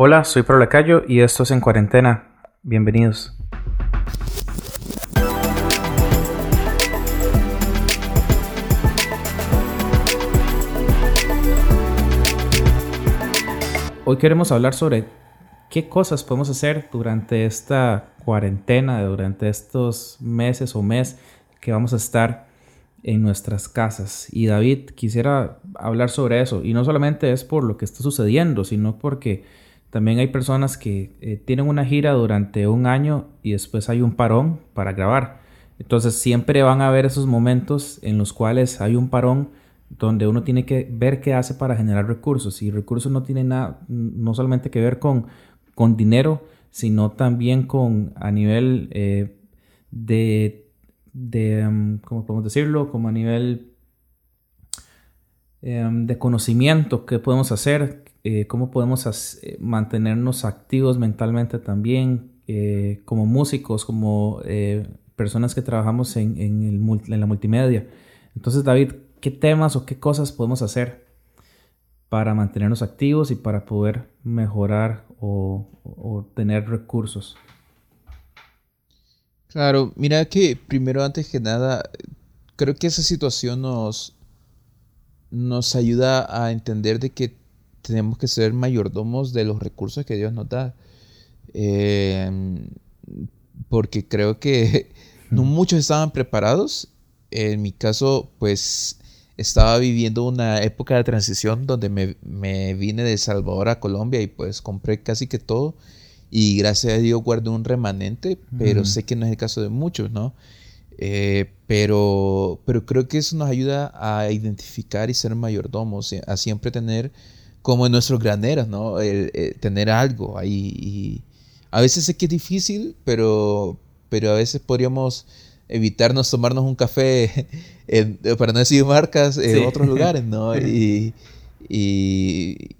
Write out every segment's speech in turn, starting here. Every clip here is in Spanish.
Hola, soy Prolacayo y esto es En Cuarentena. Bienvenidos. Hoy queremos hablar sobre qué cosas podemos hacer durante esta cuarentena, durante estos meses o mes que vamos a estar en nuestras casas. Y David quisiera hablar sobre eso. Y no solamente es por lo que está sucediendo, sino porque también hay personas que eh, tienen una gira durante un año y después hay un parón para grabar. Entonces siempre van a haber esos momentos en los cuales hay un parón donde uno tiene que ver qué hace para generar recursos. Y recursos no tienen nada, no solamente que ver con, con dinero, sino también con a nivel eh, de, de um, ¿cómo podemos decirlo? Como a nivel em, de conocimiento, qué podemos hacer, eh, cómo podemos eh, mantenernos activos mentalmente también, eh, como músicos, como personas que trabajamos en, la multimedia. Entonces, David, ¿qué temas o qué cosas podemos hacer para mantenernos activos y para poder mejorar o, tener recursos? Claro, mira que primero, antes que nada, creo que esa situación nos, nos ayuda a entender de que tenemos que ser mayordomos de los recursos que Dios nos da. Em, porque creo que no muchos estaban preparados. En mi caso, pues estaba viviendo una época de transición donde me, vine de Salvador a Colombia y pues compré casi que todo. Y gracias a Dios guardé un remanente, pero sé que no es el caso de muchos, ¿no? Eh, pero, pero creo que eso nos ayuda a identificar y ser mayordomos, a siempre tener como en nuestros graneros, ¿no? tener algo ahí. Y a veces sé que es difícil, pero, pero a veces podríamos evitarnos tomarnos un café, para no decir marcas, en otros lugares, ¿no? Y,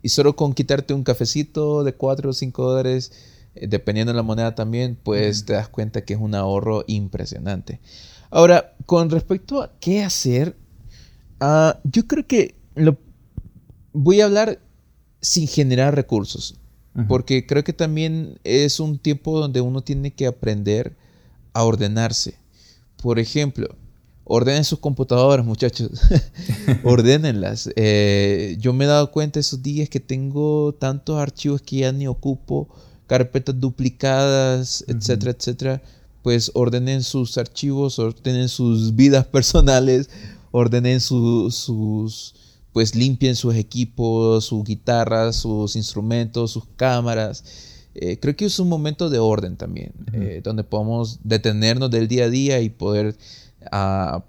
y, solo con quitarte un cafecito de 4 o 5 dólares, eh, dependiendo de la moneda también, pues te das cuenta que es un ahorro impresionante. Ahora, con respecto a qué hacer, ah, yo creo que lo, voy a hablar sin generar recursos. Porque creo que también es un tiempo donde uno tiene que aprender a ordenarse. Por ejemplo, ordenen sus computadoras, muchachos. Ordenenlas. Eh, yo me he dado cuenta esos días que tengo tantos archivos que ya ni ocupo, carpetas duplicadas, etcétera, etcétera. Pues ordenen sus archivos, ordenen sus vidas personales, ordenen sus pues limpien sus equipos, sus guitarras, sus instrumentos, sus cámaras. Eh, creo que es un momento de orden también, eh, donde podemos detenernos del día a día y poder ah,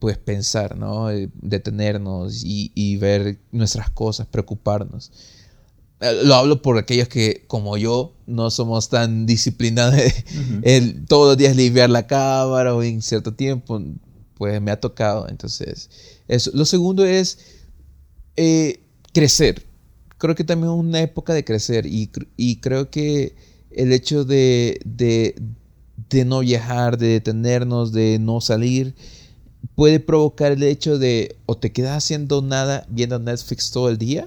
pues pensar, ¿no? Eh, detenernos y, ver nuestras cosas, preocuparnos. Lo hablo por aquellos que, como yo, no somos tan disciplinados el, todos los días limpiar la cámara o en cierto tiempo, pues me ha tocado. Entonces, eso. Lo segundo es eh, crecer. Creo que también es una época de crecer y, creo que el hecho de, de, no viajar, de detenernos, de no salir, puede provocar el hecho de o te quedas haciendo nada viendo Netflix todo el día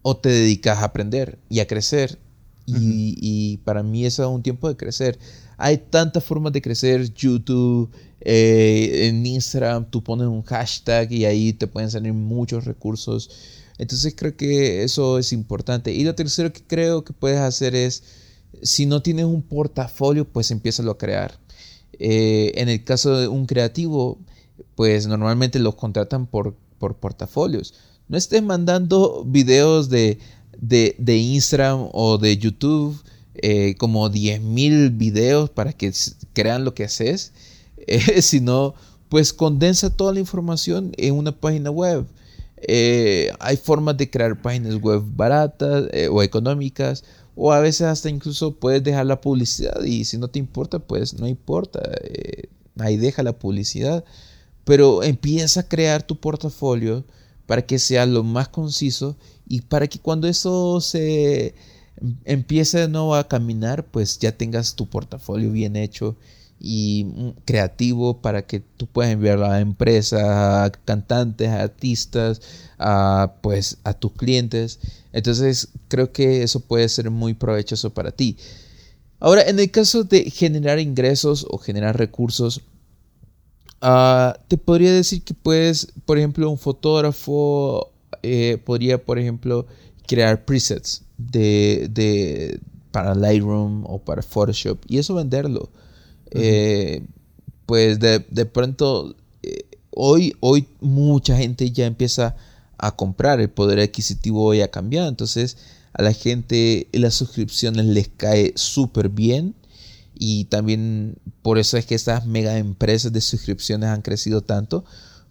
o te dedicas a aprender y a crecer. y, y, para mí eso es un tiempo de crecer. Hay tantas formas de crecer, YouTube, eh, en Instagram tú pones un hashtag y ahí te pueden salir muchos recursos. Entonces creo que eso es importante. Y lo tercero que creo que puedes hacer es, si no tienes un portafolio, pues empieza a crear. Eh, en el caso de un creativo, pues normalmente los contratan por, por portafolios. No estés mandando videos de, de, Instagram o de YouTube eh, como 10.000 videos para que crean lo que haces eh, sino pues condensa toda la información en una página web. Eh, hay formas de crear páginas web baratas eh, o económicas o a veces hasta incluso puedes dejar la publicidad y si no te importa pues no importa ahí deja la publicidad pero empieza a crear tu portafolio para que sea lo más conciso y para que cuando eso se empiece de nuevo a caminar pues ya tengas tu portafolio bien hecho y creativo para que tú puedas enviarlo a empresas, a cantantes, a artistas, a, pues, a tus clientes. Entonces creo que eso puede ser muy provechoso para ti. Ahora, en el caso de generar ingresos o generar recursos, ah, te podría decir que puedes, por ejemplo, un fotógrafo eh, podría, por ejemplo, crear presets de, de, para Lightroom o para Photoshop y eso venderlo. Eh, pues de, pronto, eh, hoy, hoy mucha gente ya empieza a comprar, el poder adquisitivo hoy ha cambiado, entonces a la gente las suscripciones les cae súper bien y también por eso es que estas mega empresas de suscripciones han crecido tanto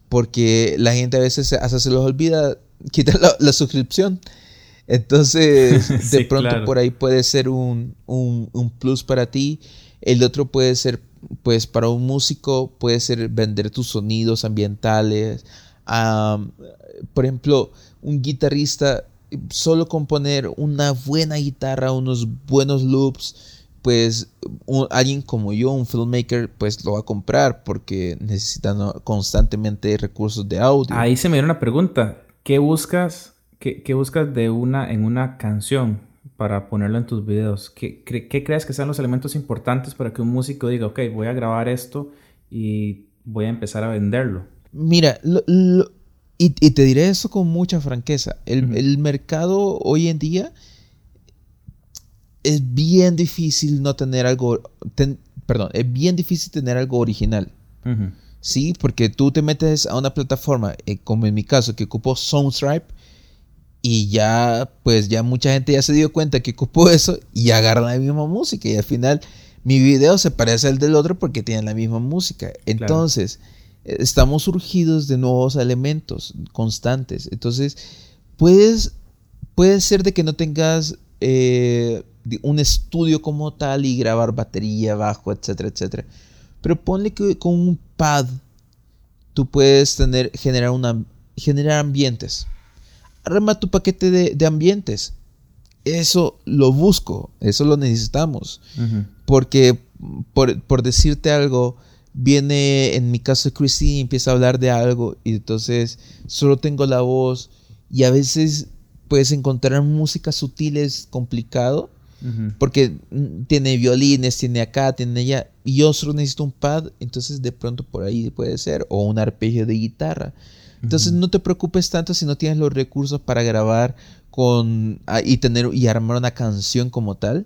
porque la gente a veces hasta se los olvida quitar la, suscripción entonces de pronto por ahí puede ser un, un plus para ti el otro puede ser, pues para un músico puede ser vender tus sonidos ambientales. por ejemplo, un guitarrista, solo componer una buena guitarra, unos buenos loops, pues alguien como yo, un filmmaker, pues lo va a comprar porque necesita constantemente recursos de audio. Ahí se me dio una pregunta. ¿Qué buscas, qué, qué buscas de una, en una canción? para ponerlo en tus videos? ¿Qué, crees que sean los elementos importantes para que un músico diga, ok, voy a grabar esto y voy a empezar a venderlo? Mira, y, te diré eso con mucha franqueza. El, mercado hoy en día es bien difícil no tener algo, perdón, es bien difícil tener algo original. Sí, porque tú te metes a una plataforma, eh, como en mi caso, que ocupo Soundstripe, y ya, pues ya mucha gente ya se dio cuenta que ocupó eso y agarran la misma música. Y al final mi video se parece al del otro porque tienen la misma música. Entonces, estamos surgidos de nuevos elementos constantes. Entonces, puedes, puede ser de que no tengas eh, un estudio como tal y grabar batería, bajo, etcétera, etcétera. Pero ponle que con un pad tú puedes tener, generar, una, generar ambientes arma tu paquete de, ambientes. Eso lo busco, eso lo necesitamos. Porque, por, decirte algo, viene en mi caso Christine y empieza a hablar de algo y entonces solo tengo la voz y a veces puedes encontrar música sutil es complicado porque tiene violines, tiene acá, tiene allá y yo solo necesito un pad, entonces de pronto por ahí puede ser o un arpegio de guitarra. Entonces no te preocupes tanto si no tienes los recursos para grabar con ah, y tener y armar una canción como tal.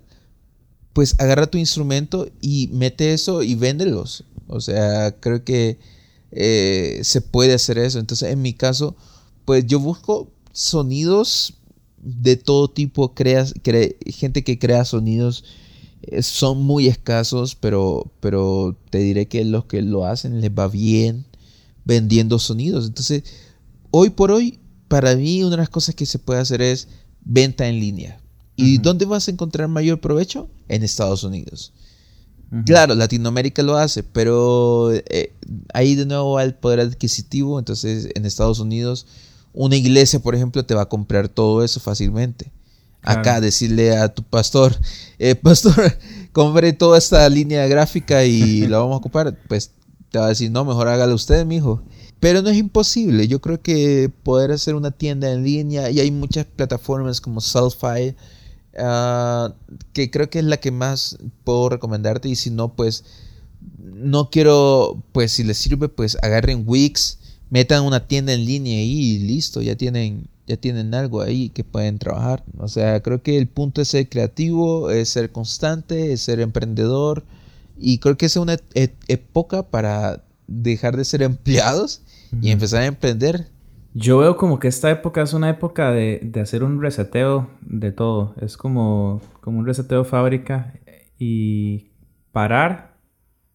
Pues agarra tu instrumento y mete eso y véndelos. O sea, creo que eh, se puede hacer eso. Entonces, en mi caso, pues yo busco sonidos de todo tipo. Creas, gente que crea sonidos eh, son muy escasos, pero, pero te diré que los que lo hacen les va bien vendiendo sonidos. Entonces, hoy por hoy, para mí una de las cosas que se puede hacer es venta en línea. ¿Y dónde vas a encontrar mayor provecho? En Estados Unidos. Claro, Latinoamérica lo hace, pero eh, ahí de nuevo va el poder adquisitivo. Entonces, en Estados Unidos, una iglesia, por ejemplo, te va a comprar todo eso fácilmente. Acá decirle a tu pastor, eh, pastor, compré toda esta línea gráfica y la vamos a ocupar, pues te va a decir, no, mejor hágalo usted, mijo. Pero no es imposible. Yo creo que poder hacer una tienda en línea y hay muchas plataformas como Sellfy ah, que creo que es la que más puedo recomendarte. Y si no, pues no quiero, pues si les sirve, pues agarren Wix, metan una tienda en línea y listo, ya tienen, ya tienen algo ahí que pueden trabajar. O sea, creo que el punto es ser creativo, es ser constante, es ser emprendedor y creo que es una época para dejar de ser empleados y empezar a emprender. Yo veo como que esta época es una época de, hacer un reseteo de todo. Es como, como un reseteo fábrica y parar,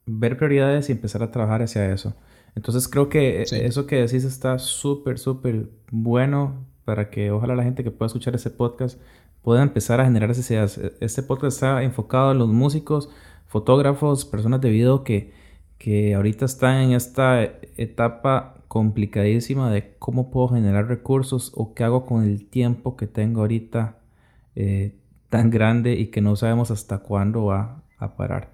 ver prioridades y empezar a trabajar hacia eso. Entonces creo que eso que decís está súper, súper bueno para que ojalá la gente que pueda escuchar ese podcast pueda empezar a generar esas ideas. Este podcast está enfocado en los músicos, fotógrafos, personas de video que, que ahorita están en esta etapa complicadísima de cómo puedo generar recursos o qué hago con el tiempo que tengo ahorita eh, tan grande y que no sabemos hasta cuándo va a parar.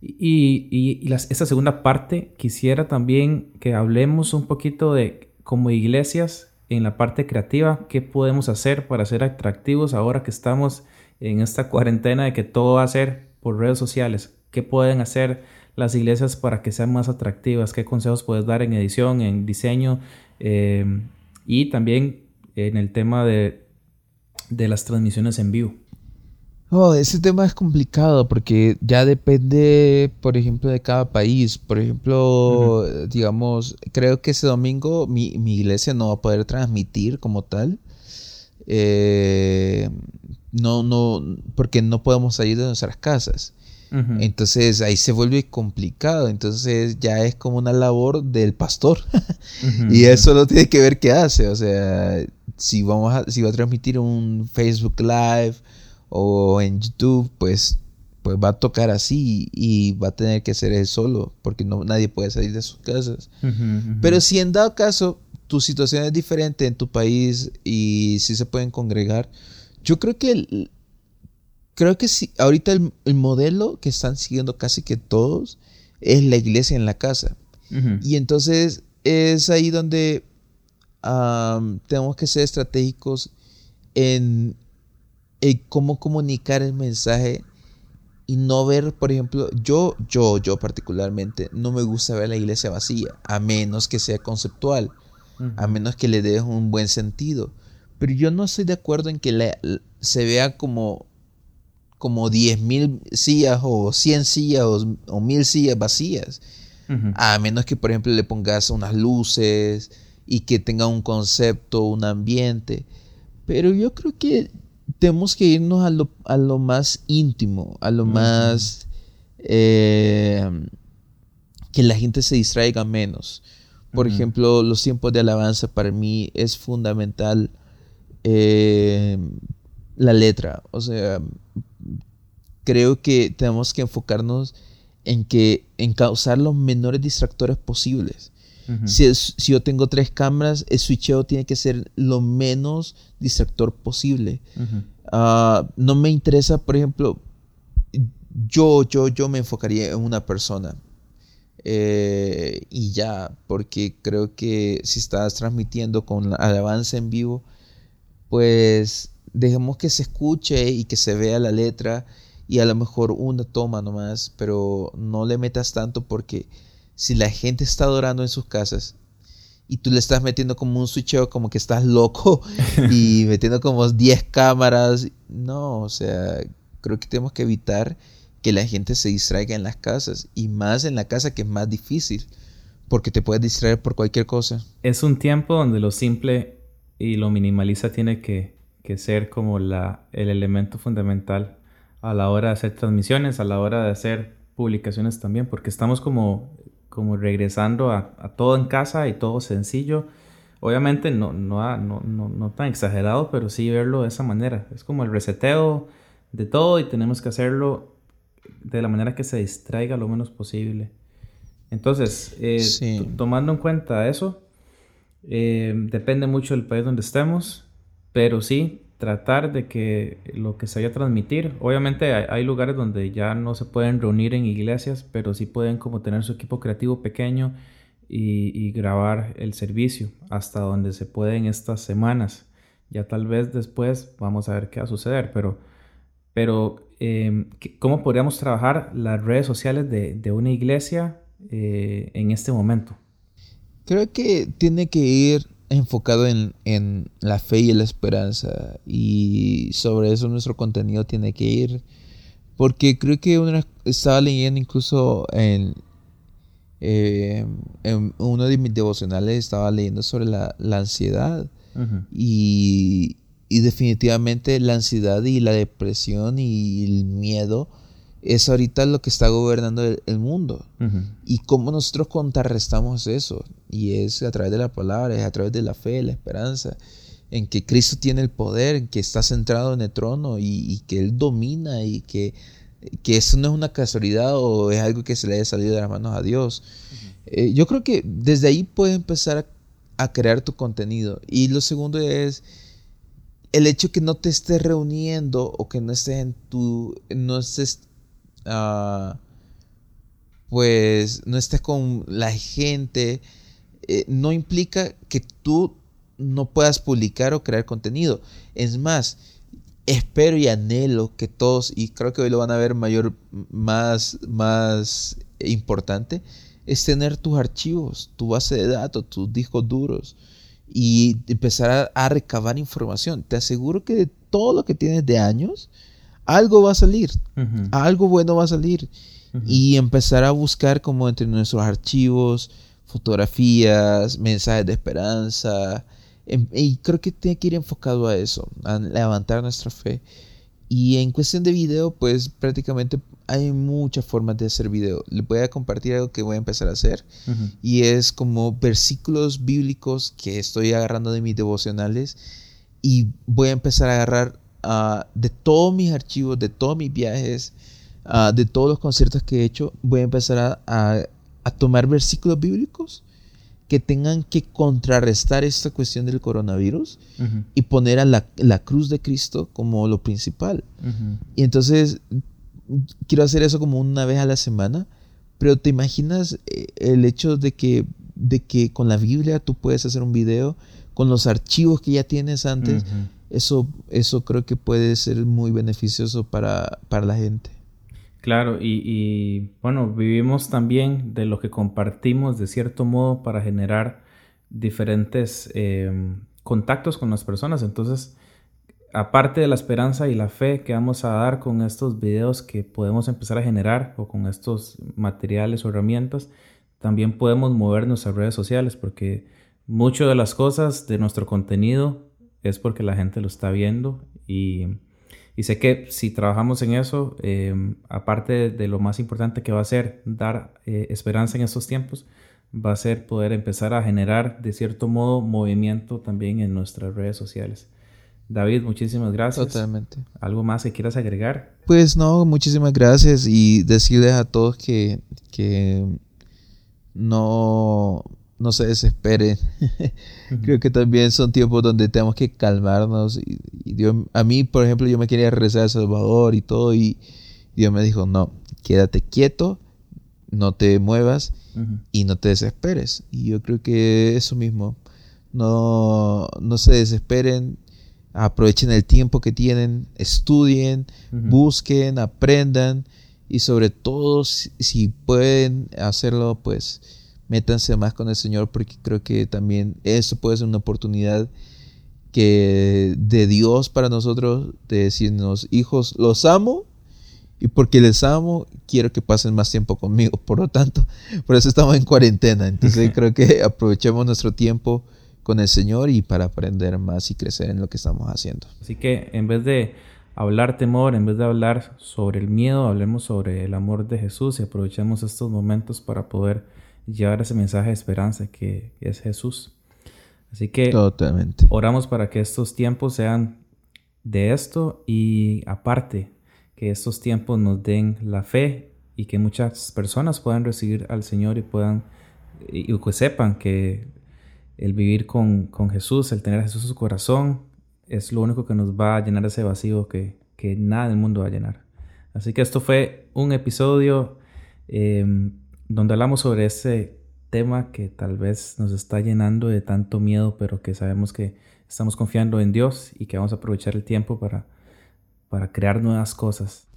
Y, y, esta segunda parte quisiera también que hablemos un poquito de como iglesias en la parte creativa, qué podemos hacer para ser atractivos ahora que estamos en esta cuarentena de que todo va a ser por redes sociales, qué pueden hacer las iglesias para que sean más atractivas, qué consejos puedes dar en edición, en diseño eh, y también en el tema de, de las transmisiones en vivo. Oh, ese tema es complicado porque ya depende, por ejemplo, de cada país. Por ejemplo, digamos, creo que ese domingo mi, iglesia no va a poder transmitir como tal. Eh, no, no, porque no podemos salir de nuestras casas. Entonces ahí se vuelve complicado. Entonces ya es como una labor del pastor. y eso no tiene que ver qué hace. O sea, si vamos a, si va a transmitir un Facebook Live o en YouTube, pues, pues va a tocar así y va a tener que ser él solo, porque no, nadie puede salir de sus casas. Pero si en dado caso tu situación es diferente en tu país y si se pueden congregar, yo creo que creo que si ahorita el, modelo que están siguiendo casi que todos es la iglesia en la casa. Y entonces es ahí donde tenemos que ser estratégicos en cómo comunicar el mensaje y no ver, por ejemplo, yo, yo, yo particularmente, no me gusta ver la iglesia vacía, a menos que sea conceptual, a menos que le dé un buen sentido. Pero yo no estoy de acuerdo en que se vea como, como 10.000 sillas o 100 sillas o, o 1000 sillas vacías. A menos que, por ejemplo, le pongas unas luces y que tenga un concepto, un ambiente. Pero yo creo que tenemos que irnos a lo, a lo más íntimo, a lo más eh, que la gente se distraiga menos. Por ejemplo, los tiempos de alabanza para mí es fundamental eh, la letra. O sea, creo que tenemos que enfocarnos en que en causar los menores distractores posibles si, si, yo tengo tres cámaras, el switcheo tiene que ser lo menos distractor posible. Ah, no me interesa, por ejemplo, yo, yo, yo me enfocaría en una persona. Eh, y ya, porque creo que si estás transmitiendo con alabanza en vivo, pues dejemos que se escuche y que se vea la letra y a lo mejor una toma nomás, pero no le metas tanto porque si la gente está adorando en sus casas y tú le estás metiendo como un switcheo como que estás loco y metiendo como 10 cámaras, no, o sea, creo que tenemos que evitar que la gente se distraiga en las casas y más en la casa que es más difícil porque te puedes distraer por cualquier cosa. Es un tiempo donde lo simple y lo minimalista tiene que, que ser como la, el elemento fundamental a la hora de hacer transmisiones, a la hora de hacer publicaciones también, porque estamos como como regresando a, todo en casa y todo sencillo. Obviamente no, no, no, no, tan exagerado, pero sí verlo de esa manera. Es como el reseteo de todo y tenemos que hacerlo de la manera que se distraiga lo menos posible. Entonces, eh, tomando en cuenta eso, eh, depende mucho del país donde estemos, pero sí, tratar de que lo que se vaya a transmitir, obviamente hay, lugares donde ya no se pueden reunir en iglesias, pero sí pueden como tener su equipo creativo pequeño y, grabar el servicio hasta donde se puede en estas semanas. Ya tal vez después vamos a ver qué va a suceder, pero, pero em, ¿cómo podríamos trabajar las redes sociales de, una iglesia eh, en este momento? Creo que tiene que ir enfocado en, en, la fe y la esperanza. Y sobre eso nuestro contenido tiene que ir. Porque creo que una, estaba leyendo incluso en, eh, en uno de mis devocionales estaba leyendo sobre la, la ansiedad. Y, y definitivamente la ansiedad y la depresión y el miedo es ahorita lo que está gobernando el, mundo. Y cómo nosotros contrarrestamos eso. Y es a través de la palabra, es a través de la fe, la esperanza, en que Cristo tiene el poder, en que está centrado en el trono y, que Él domina y que, que, eso no es una casualidad o es algo que se le haya salido de las manos a Dios. Eh, yo creo que desde ahí puedes empezar a, crear tu contenido. Y lo segundo es el hecho que no te estés reuniendo o que no estés en tu no estés Ah, pues no estés con la gente, eh, no implica que tú no puedas publicar o crear contenido. Es más, espero y anhelo que todos, y creo que hoy lo van a ver mayor, más, más importante, es tener tus archivos, tu base de datos, tus discos duros y empezar a, recabar información. Te aseguro que de todo lo que tienes de años, algo va a salir, algo bueno va a salir. Y empezar a buscar como entre nuestros archivos, fotografías, mensajes de esperanza. Em, y creo que tiene que ir enfocado a eso, a levantar nuestra fe. Y en cuestión de video, pues prácticamente hay muchas formas de hacer video. Le voy a compartir algo que voy a empezar a hacer. Y es como versículos bíblicos que estoy agarrando de mis devocionales. Y voy a empezar a agarrar ah, de todos mis archivos, de todos mis viajes, ah, de todos los conciertos que he hecho. Voy a empezar a, a tomar versículos bíblicos que tengan que contrarrestar esta cuestión del coronavirus y poner a la, cruz de Cristo como lo principal. Y entonces quiero hacer eso como una vez a la semana, pero te imaginas eh, el hecho de que, de que con la Biblia tú puedes hacer un video, con los archivos que ya tienes antes, eso, eso creo que puede ser muy beneficioso para, para la gente. Claro, y, bueno, vivimos también de lo que compartimos de cierto modo para generar diferentes em, contactos con las personas. Entonces, aparte de la esperanza y la fe que vamos a dar con estos videos que podemos empezar a generar o con estos materiales o herramientas, también podemos mover nuestras redes sociales porque mucho de las cosas de nuestro contenido es porque la gente lo está viendo y y sé que si trabajamos en eso, em, aparte de lo más importante que va a ser dar eh, esperanza en estos tiempos, va a ser poder empezar a generar de cierto modo movimiento también en nuestras redes sociales. David, muchísimas gracias. Totalmente. ¿Algo más que quieras agregar? Pues no, muchísimas gracias y decirles a todos que, que no, no se desesperen. Creo que también son tiempos donde tenemos que calmarnos. Y, Dios, a mí, por ejemplo, yo me quería regresar a Salvador y todo, y Dios me dijo, no, quédate quieto, no te muevas y no te desesperes. Y yo creo que eso mismo, no, no se desesperen, aprovechen el tiempo que tienen, estudien, busquen, aprendan y sobre todo si pueden hacerlo, pues métanse más con el Señor porque creo que también eso puede ser una oportunidad que de Dios para nosotros de decirnos, hijos, los amo y porque les amo quiero que pasen más tiempo conmigo. Por lo tanto, por eso estamos en cuarentena. Entonces creo que aprovechemos nuestro tiempo con el Señor y para aprender más y crecer en lo que estamos haciendo. Así que en vez de hablar temor, en vez de hablar sobre el miedo, hablemos sobre el amor de Jesús y aprovechemos estos momentos para poder llevar ese mensaje de esperanza que, es Jesús. Así que Totalmente. oramos para que estos tiempos sean de esto y aparte que estos tiempos nos den la fe y que muchas personas puedan recibir al Señor y puedan y que sepan que el vivir con, Jesús, el tener a Jesús en su corazón, es lo único que nos va a llenar ese vacío que, que nada del mundo va a llenar. Así que esto fue un episodio em, donde hablamos sobre ese tema que tal vez nos está llenando de tanto miedo, pero que sabemos que estamos confiando en Dios y que vamos a aprovechar el tiempo para, para crear nuevas cosas.